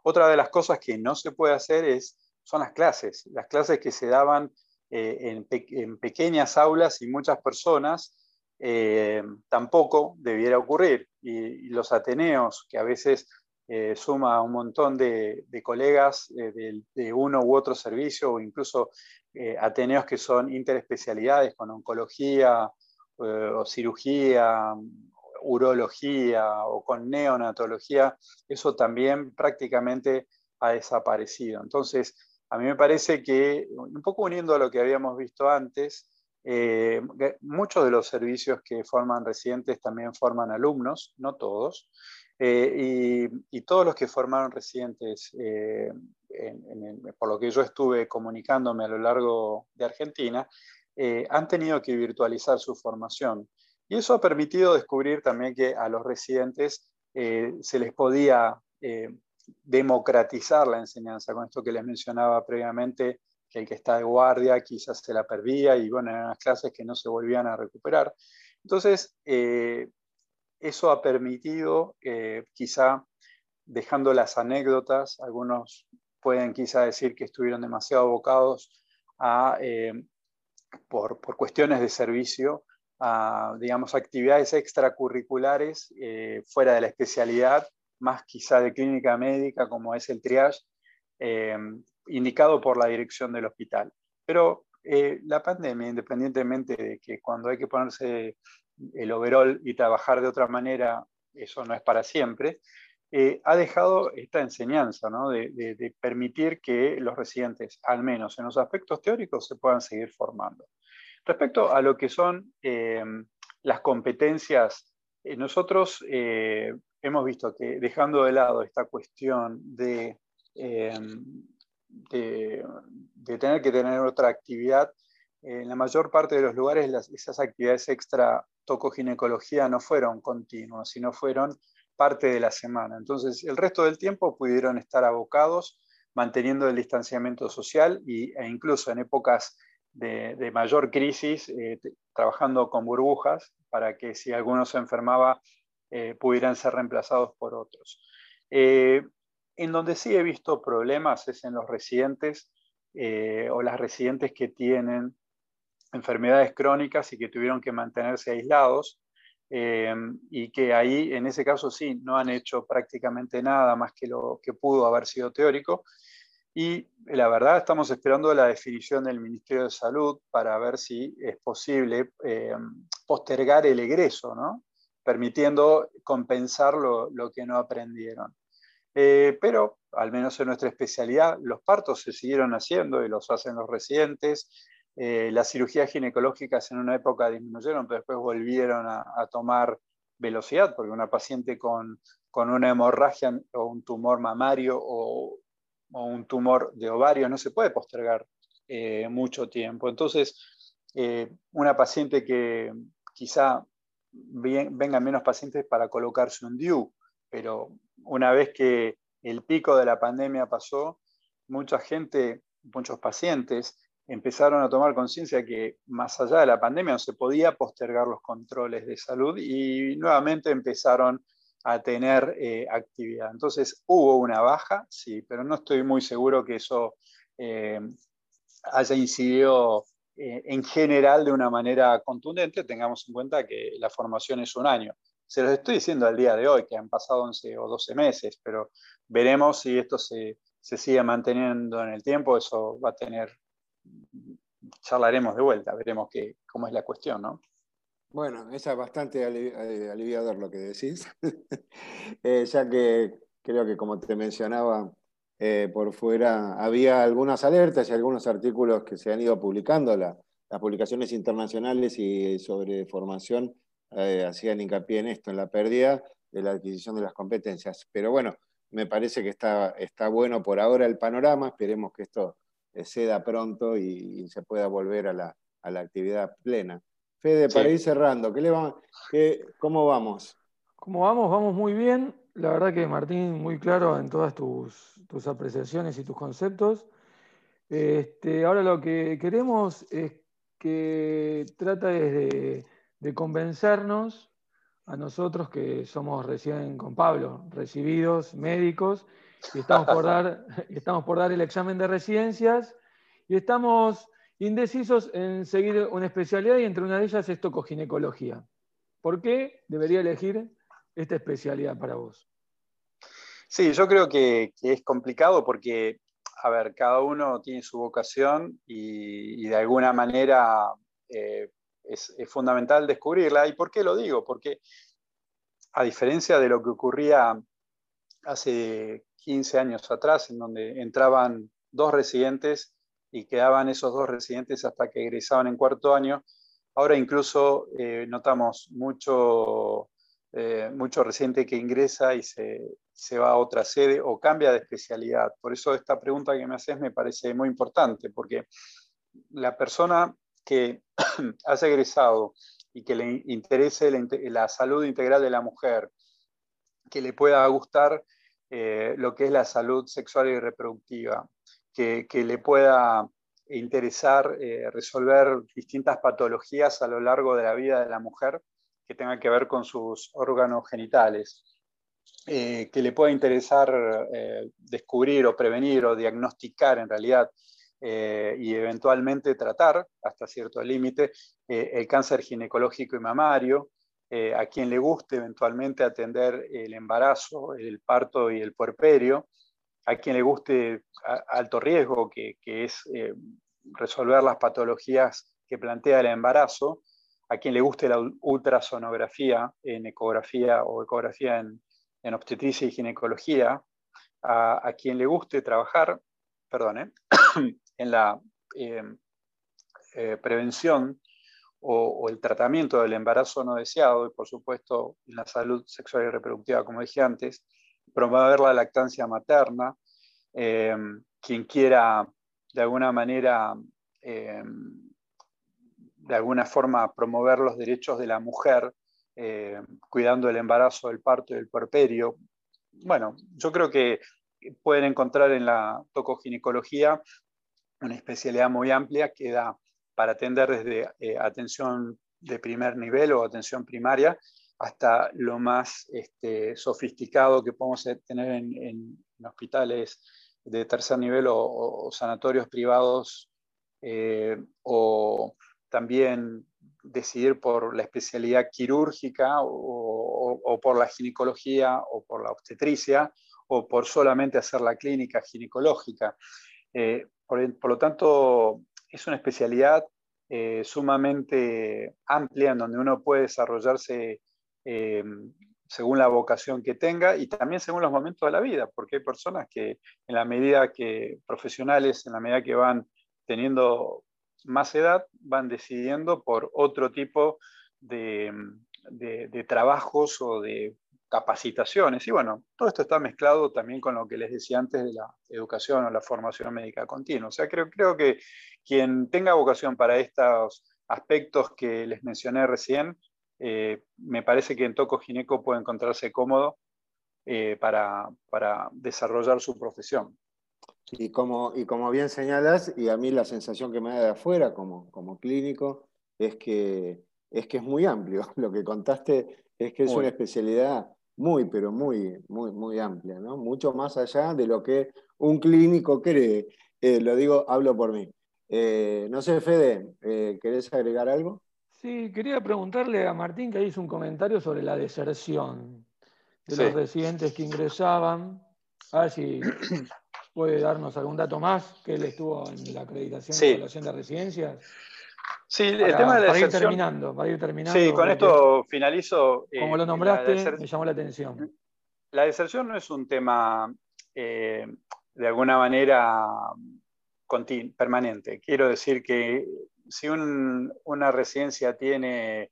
Otra de las cosas que no se puede hacer es, son las clases, las clases que se daban eh, en, pequeñas aulas y muchas personas eh, tampoco debiera ocurrir. Y, los Ateneos, que a veces eh, suma un montón de, colegas de, uno u otro servicio, o incluso Ateneos que son interespecialidades con oncología o cirugía, urología o con neonatología, eso también prácticamente ha desaparecido. Entonces, a mí me parece que, un poco uniendo a lo que habíamos visto antes, eh, muchos de los servicios que forman residentes también forman alumnos, no todos, eh, y, todos los que formaron residentes, eh, por lo que yo estuve comunicándome a lo largo de Argentina, han tenido que virtualizar su formación. Y eso ha permitido descubrir también que a los residentes se les podía democratizar la enseñanza, con esto que les mencionaba previamente, que el que está de guardia quizás se la perdía y bueno, eran las clases que no se volvían a recuperar. Entonces, eh, eso ha permitido, eh, quizá dejando las anécdotas, algunos pueden quizá decir que estuvieron demasiado abocados eh, por, por, cuestiones de servicio, a, digamos, actividades extracurriculares fuera de la especialidad más quizá de clínica médica, como es el triage, eh, indicado por la dirección del hospital. Pero eh, la pandemia, independientemente de que cuando hay que ponerse el overall y trabajar de otra manera, eso no es para siempre, eh, ha dejado esta enseñanza de, permitir que los residentes, al menos en los aspectos teóricos, se puedan seguir formando. Respecto a lo que son las competencias, nosotros hemos visto que dejando de lado esta cuestión de, de, tener que tener otra actividad, en la mayor parte de los lugares esas actividades extra tocoginecología no fueron continuas, sino fueron parte de la semana. Entonces, el resto del tiempo pudieron estar abocados manteniendo el distanciamiento social y, e incluso en épocas de, mayor crisis, eh, trabajando con burbujas para que si alguno se enfermaba eh, pudieran ser reemplazados por otros. Eh, en donde sí he visto problemas es en los residentes o las residentes que tienen enfermedades crónicas y que tuvieron que mantenerse aislados y que ahí, en ese caso sí, no han hecho prácticamente nada más que lo que pudo haber sido teórico. Y la verdad estamos esperando la definición del Ministerio de Salud para ver si es posible postergar el egreso, ¿no? permitiendo compensar lo, que no aprendieron. Eh, pero, al menos en nuestra especialidad, los partos se siguieron haciendo y los hacen los residentes. Eh, las cirugías ginecológicas en una época disminuyeron, pero después volvieron a, tomar velocidad, porque una paciente con, una hemorragia o un tumor mamario o, un tumor de ovario no se puede postergar eh, mucho tiempo. Entonces, una paciente que quizá vengan menos pacientes para colocarse un DIU, pero una vez que el pico de la pandemia pasó, mucha gente, muchos pacientes empezaron a tomar conciencia que más allá de la pandemia no se podía postergar los controles de salud y nuevamente empezaron a tener eh, actividad. Entonces hubo una baja, sí, pero no estoy muy seguro que eso eh, haya incidido eh, en general de una manera contundente, tengamos en cuenta que la formación es un año. Se los estoy diciendo al día de hoy, que han pasado 11 o 12 meses, pero veremos si esto se, sigue manteniendo en el tiempo, eso va a tener, charlaremos de vuelta, veremos cómo es la cuestión, ¿no? Bueno, es bastante eh, aliviador lo que decís, (laughs) eh, ya que creo que como te mencionaba, eh, por fuera. Había algunas alertas y algunos artículos que se han ido publicando, las publicaciones internacionales y sobre formación hacían hincapié en esto, en la pérdida de la adquisición de las competencias. Pero bueno, me parece que está, está bueno por ahora el panorama, esperemos que esto ceda pronto y, se pueda volver a la, a la, actividad plena. Fede, para ir cerrando, ¿qué le va, qué, ¿cómo vamos? ¿Cómo vamos? Vamos muy bien. La verdad que Martín, muy claro en todas tus, apreciaciones y tus conceptos. Este, ahora lo que queremos es que trata de, convencernos a nosotros que somos recién con Pablo, recibidos, médicos, y estamos por dar, (laughs) estamos por dar el examen de residencias y estamos indecisos en seguir una especialidad y entre una de ellas es tocoginecología. ¿Por qué debería elegir esta especialidad para vos? Sí, yo creo que, es complicado porque, a ver, cada uno tiene su vocación y, de alguna manera eh, es, fundamental descubrirla. ¿Y por qué lo digo? Porque a diferencia de lo que ocurría hace 15 años atrás, en donde entraban dos residentes y quedaban esos dos residentes hasta que egresaban en cuarto año. Ahora incluso eh, notamos mucho, eh, mucho residente que ingresa y se, se, va a otra sede o cambia de especialidad. Por eso esta pregunta que me haces me parece muy importante, porque la persona que (clears throat) has egresado y que le interese la, salud integral de la mujer, que le pueda gustar eh, lo que es la salud sexual y reproductiva, que, le pueda interesar eh, resolver distintas patologías a lo largo de la vida de la mujer que tengan que ver con sus órganos genitales, eh, que le pueda interesar descubrir o prevenir o diagnosticar en realidad y eventualmente tratar hasta cierto límite el cáncer ginecológico y mamario, a quien le guste eventualmente atender el embarazo, el parto y el puerperio, a quien le guste alto riesgo, que, es eh, resolver las patologías que plantea el embarazo, a quien le guste la ultrasonografía en ecografía o ecografía en, obstetricia y ginecología, a, quien le guste trabajar, perdón, (coughs) en la eh, eh, prevención o, el tratamiento del embarazo no deseado y por supuesto en la salud sexual y reproductiva, como dije antes, promover la lactancia materna, eh, quien quiera de alguna manera, eh, de alguna forma promover los derechos de la mujer, eh, cuidando el embarazo, el parto y el puerperio. Bueno, yo creo que pueden encontrar en la tocoginecología una especialidad muy amplia que da para atender desde atención de primer nivel o atención primaria hasta lo más este, sofisticado que podemos tener en, hospitales de tercer nivel o, sanatorios privados, eh, o también decidir por la especialidad quirúrgica o, por la ginecología o por la obstetricia o por solamente hacer la clínica ginecológica. Eh, por, lo tanto, es una especialidad eh, sumamente amplia en donde uno puede desarrollarse eh, según la vocación que tenga y también según los momentos de la vida, porque hay personas que en la medida que profesionales, en la medida que van teniendo más edad, van decidiendo por otro tipo de, de, trabajos o de capacitaciones. Y bueno, todo esto está mezclado también con lo que les decía antes de la educación o la formación médica continua. O sea, creo, creo que quien tenga vocación para estos aspectos que les mencioné recién, eh, me parece que en Toco Gineco puede encontrarse cómodo eh, para, desarrollar su profesión. Y como, y como bien señalas, y a mí la sensación que me da de afuera como, como clínico es que, es que es muy amplio. (laughs) Lo que contaste es que es una especialidad muy, pero muy, muy, muy amplia, ¿no? Mucho más allá de lo que un clínico cree. Eh, lo digo, hablo por mí. no sé, Fede, ¿querés agregar algo? Sí, quería preguntarle a Martín que hizo un comentario sobre la deserción de los residentes que ingresaban. A ver si puede darnos algún dato más, que él estuvo en la acreditación de evaluación de residencias. Sí, el tema de la para ir terminando, para ir terminando. Sí, con esto finalizo. Eh, como lo nombraste, me llamó la atención. La deserción no es un tema eh, de alguna manera permanente. Quiero decir que si una residencia tiene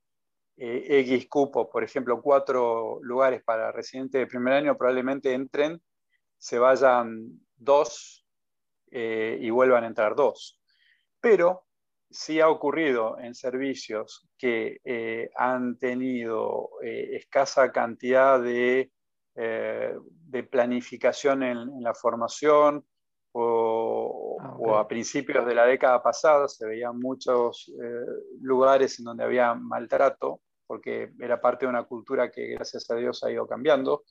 eh, X cupo, por ejemplo, cuatro lugares para residentes de primer año, probablemente entren, se vayan dos y vuelvan a entrar dos. Pero sí ha ocurrido en servicios que eh, han tenido escasa cantidad de, planificación en, la formación o, ah, a principios de la década pasada se veían muchos eh, lugares en donde había maltrato, porque era parte de una cultura que gracias a Dios ha ido cambiando.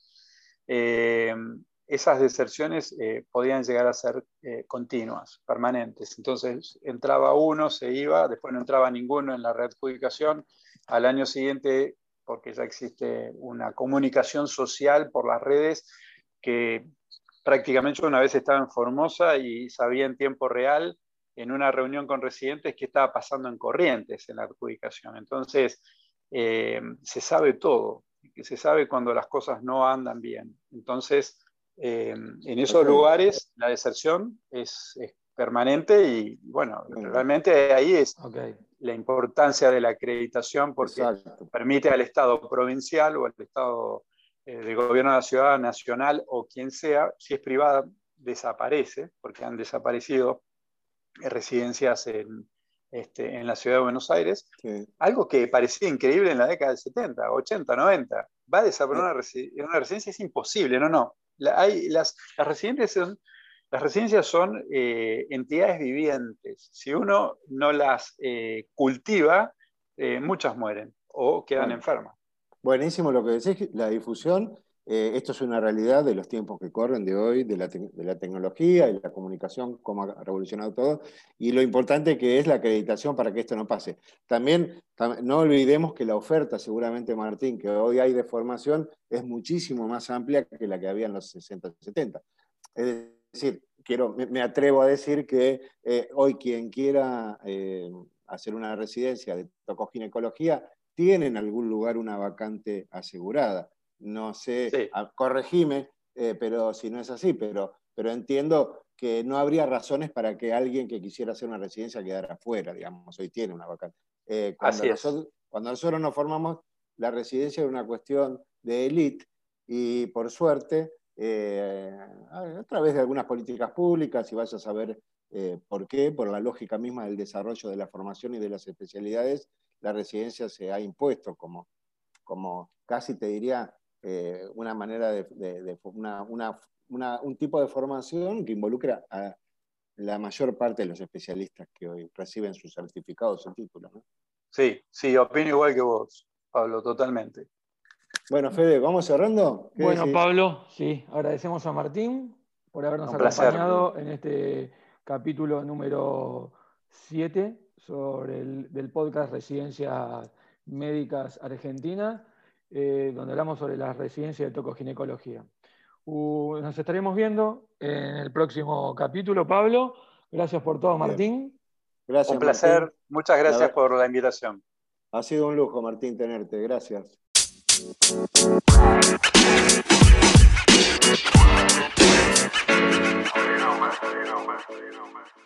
Esas deserciones eh, podían llegar a ser eh, continuas, permanentes. Entonces entraba uno, se iba, después no entraba ninguno en la readjudicación. Al año siguiente, porque ya existe una comunicación social por las redes, que prácticamente una vez estaba en Formosa y sabía en tiempo real, en una reunión con residentes, qué estaba pasando en Corrientes en la adjudicación. Entonces, eh, se sabe todo, se sabe cuando las cosas no andan bien. Entonces, eh, en esos lugares la deserción es, permanente y bueno, realmente ahí es la importancia de la acreditación porque permite al Estado provincial o al Estado eh, de gobierno de la ciudad nacional o quien sea, si es privada, desaparece, porque han desaparecido residencias en, este, en la ciudad de Buenos Aires, algo que parecía increíble en la década del 70, 80, 90. Va a desaparecer una residencia, es imposible, no, no hay, las, las, residencias son, las residencias son eh, entidades vivientes. Si uno no las eh, cultiva, eh, muchas mueren o quedan enfermas. Buenísimo lo que decís, la difusión. Esto es una realidad de los tiempos que corren de hoy, de la, de la tecnología y la comunicación, cómo ha revolucionado todo, y lo importante que es la acreditación para que esto no pase. También no olvidemos que la oferta, seguramente Martín, que hoy hay de formación, es muchísimo más amplia que la que había en los 60, 70. Es decir, quiero, me, atrevo a decir que eh, hoy quien quiera eh, hacer una residencia de tocoginecología tiene en algún lugar una vacante asegurada. No sé, corregime, eh, pero si no es así, pero, pero entiendo que no habría razones para que alguien que quisiera hacer una residencia quedara afuera, digamos, hoy tiene una vacante. cuando, nosotros, cuando nosotros nos formamos, la residencia era una cuestión de élite y por suerte, eh, a través de algunas políticas públicas, y vaya a saber eh, por qué, por la lógica misma del desarrollo de la formación y de las especialidades, la residencia se ha impuesto como, como casi te diría, eh, una manera de, un tipo de formación que involucra a la mayor parte de los especialistas que hoy reciben sus certificados o títulos. Sí, sí, opino igual que vos, Pablo, totalmente. Bueno, Fede, ¿vamos cerrando? Bueno, Pablo, sí, agradecemos a Martín por habernos acompañado en este capítulo número 7 sobre el, del podcast Residencias Médicas Argentinas, eh, donde hablamos sobre las residencias de tocoginecología. Uh, nos estaremos viendo en el próximo capítulo, Pablo. Gracias por todo, Martín. Gracias, un placer. Muchas gracias por la invitación. Ha sido un lujo, Martín, tenerte. Gracias. You know, man. You know, man. You know, man.